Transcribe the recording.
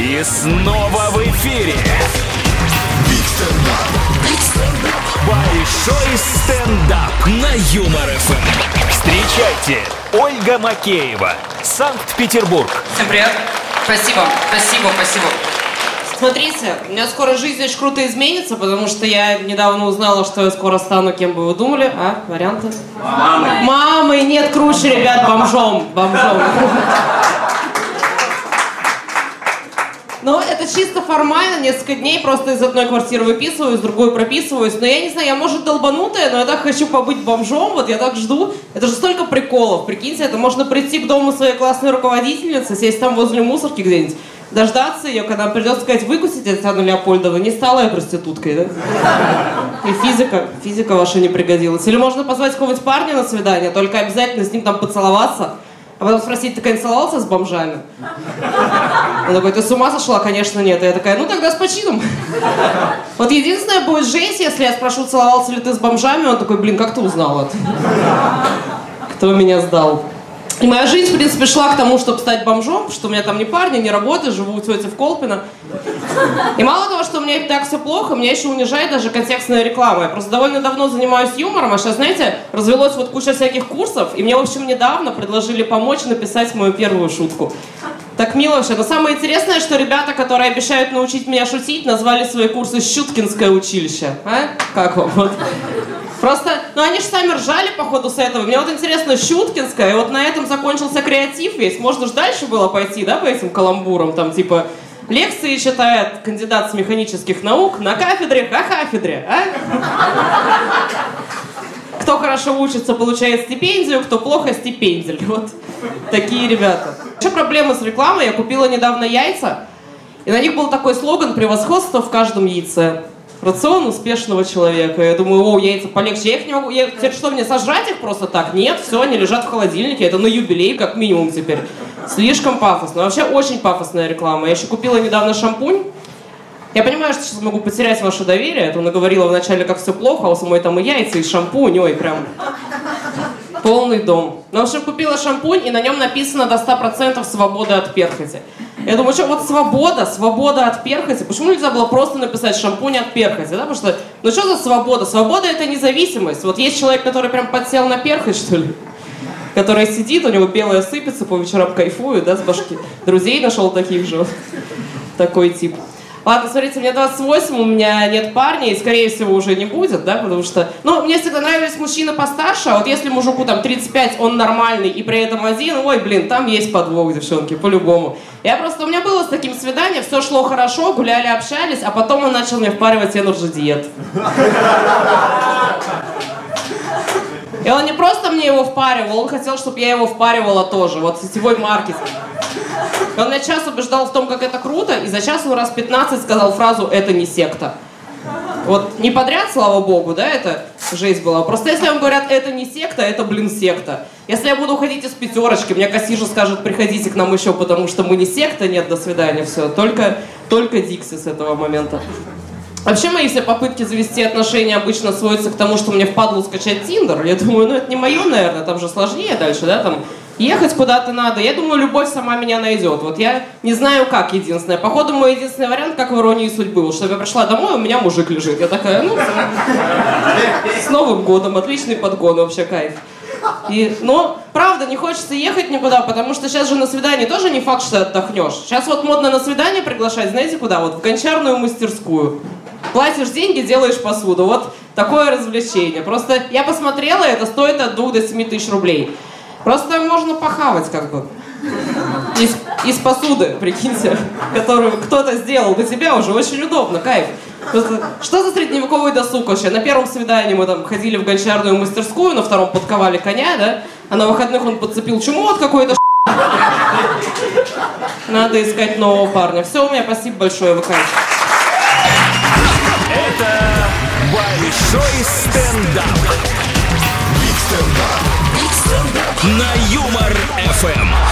И снова в эфире. Большой стендап на Юмор ФМ. Встречайте, Ольга Макеева, Санкт-Петербург. Всем привет. Спасибо, спасибо, спасибо. Смотрите, у меня скоро жизнь очень круто изменится, потому что я недавно узнала, что я скоро стану, кем бы вы думали. А, варианты? Мамой. Мамой, нет, круче, ребят, бомжом. Бомжом. Но это чисто формально, несколько дней просто из одной квартиры выписываю, из другой прописываюсь. Но я не знаю, я может долбанутая, но я так хочу побыть бомжом, вот я так жду. Это же столько приколов, прикиньте, это можно прийти к дому своей классной руководительницы, сесть там возле мусорки где-нибудь, дождаться ее, когда придется сказать, выкусить Татьяну Леопольдову, не стала я проституткой, да? И физика, физика ваша не пригодилась. Или можно позвать какого-нибудь парня на свидание, только обязательно с ним там поцеловаться, а потом спросить, ты когда целовался с бомжами? Он такой, ты с ума сошла? Конечно, нет. И я такая, ну тогда с почином. Вот единственное будет жесть, если я спрошу, целовался ли ты с бомжами, он такой, блин, как ты узнал это? Кто меня сдал? И моя жизнь, в принципе, шла к тому, чтобы стать бомжом, что у меня там ни парня, ни работы, живу у тети в Колпино. И мало того, что у меня и так все плохо, меня еще унижает даже контекстная реклама. Я просто довольно давно занимаюсь юмором, а сейчас, знаете, развелось вот куча всяких курсов, и мне, в общем, недавно предложили помочь написать мою первую шутку. Так мило вообще. Но самое интересное, что ребята, которые обещают научить меня шутить, назвали свои курсы «Щуткинское училище». А? Как вам? Вот. Просто, ну они же сами ржали по ходу с этого. Мне вот интересно, Щуткинская, и вот на этом закончился креатив весь. Можно же дальше было пойти, да, по этим каламбурам, там типа лекции читает кандидат с механических наук на кафедре, а кафедре, а? Кто хорошо учится, получает стипендию, кто плохо стипендиль. Вот такие ребята. Еще проблема с рекламой. Я купила недавно яйца, и на них был такой слоган «Превосходство в каждом яйце». Рацион успешного человека. Я думаю, о, яйца полегче. Я их не могу... Я... Теперь что, мне сожрать их просто так? Нет, все, они лежат в холодильнике. Это на юбилей, как минимум теперь. Слишком пафосно. Вообще очень пафосная реклама. Я еще купила недавно шампунь. Я понимаю, что сейчас могу потерять ваше доверие. Это наговорила вначале, как все плохо, а у самой там и яйца, и шампунь. Ой, прям полный дом. Ну, в общем, купила шампунь, и на нем написано до 100% свобода от перхоти. Я думаю, что вот свобода, свобода от перхоти. Почему нельзя было просто написать шампунь от перхоти, да? Потому что, ну что за свобода? Свобода это независимость. Вот есть человек, который прям подсел на перхоть, что ли? Который сидит, у него белое сыпется, по вечерам кайфует, да, с башки. Друзей нашел таких же. Такой тип. Ладно, смотрите, мне 28, у меня нет парня, и, скорее всего, уже не будет, да, потому что... Ну, мне всегда нравились мужчины постарше, а вот если мужику там 35, он нормальный, и при этом один, ой, блин, там есть подвох, девчонки, по-любому. Я просто... У меня было с таким свидание, все шло хорошо, гуляли, общались, а потом он начал мне впаривать энерджи диет. И он не просто мне его впаривал, он хотел, чтобы я его впаривала тоже. Вот сетевой маркетинг. Он меня час убеждал в том, как это круто, и за час он раз 15 сказал фразу «это не секта». Вот не подряд, слава богу, да, это жесть была. Просто если вам говорят, это не секта, это, блин, секта. Если я буду ходить из пятерочки, мне кассижа скажет, приходите к нам еще, потому что мы не секта, нет, до свидания, все. Только, только Дикси с этого момента. Вообще мои все попытки завести отношения обычно сводятся к тому, что мне впадло скачать Тиндер. Я думаю, ну это не мое, наверное, там же сложнее дальше, да, там ехать куда-то надо. Я думаю, любовь сама меня найдет. Вот я не знаю, как единственное. Походу, мой единственный вариант, как в иронии судьбы. Вот, чтобы я пришла домой, у меня мужик лежит. Я такая, ну, с Новым годом, отличный подгон, вообще кайф. И, но, правда, не хочется ехать никуда, потому что сейчас же на свидание тоже не факт, что отдохнешь. Сейчас вот модно на свидание приглашать, знаете куда? Вот в гончарную мастерскую. Платишь деньги, делаешь посуду. Вот такое развлечение. Просто я посмотрела, это стоит от 2 до 7 тысяч рублей. Просто можно похавать как бы. Из, из посуды, прикиньте, которую кто-то сделал для тебя уже очень удобно, кайф. Просто, что за средневековый досуг вообще? На первом свидании мы там ходили в гончарную мастерскую, на втором подковали коня, да? А на выходных он подцепил чему от какой-то Надо искать нового парня. Все, у меня спасибо большое, вы кайф. Это большой стендап на Юмор ФМ.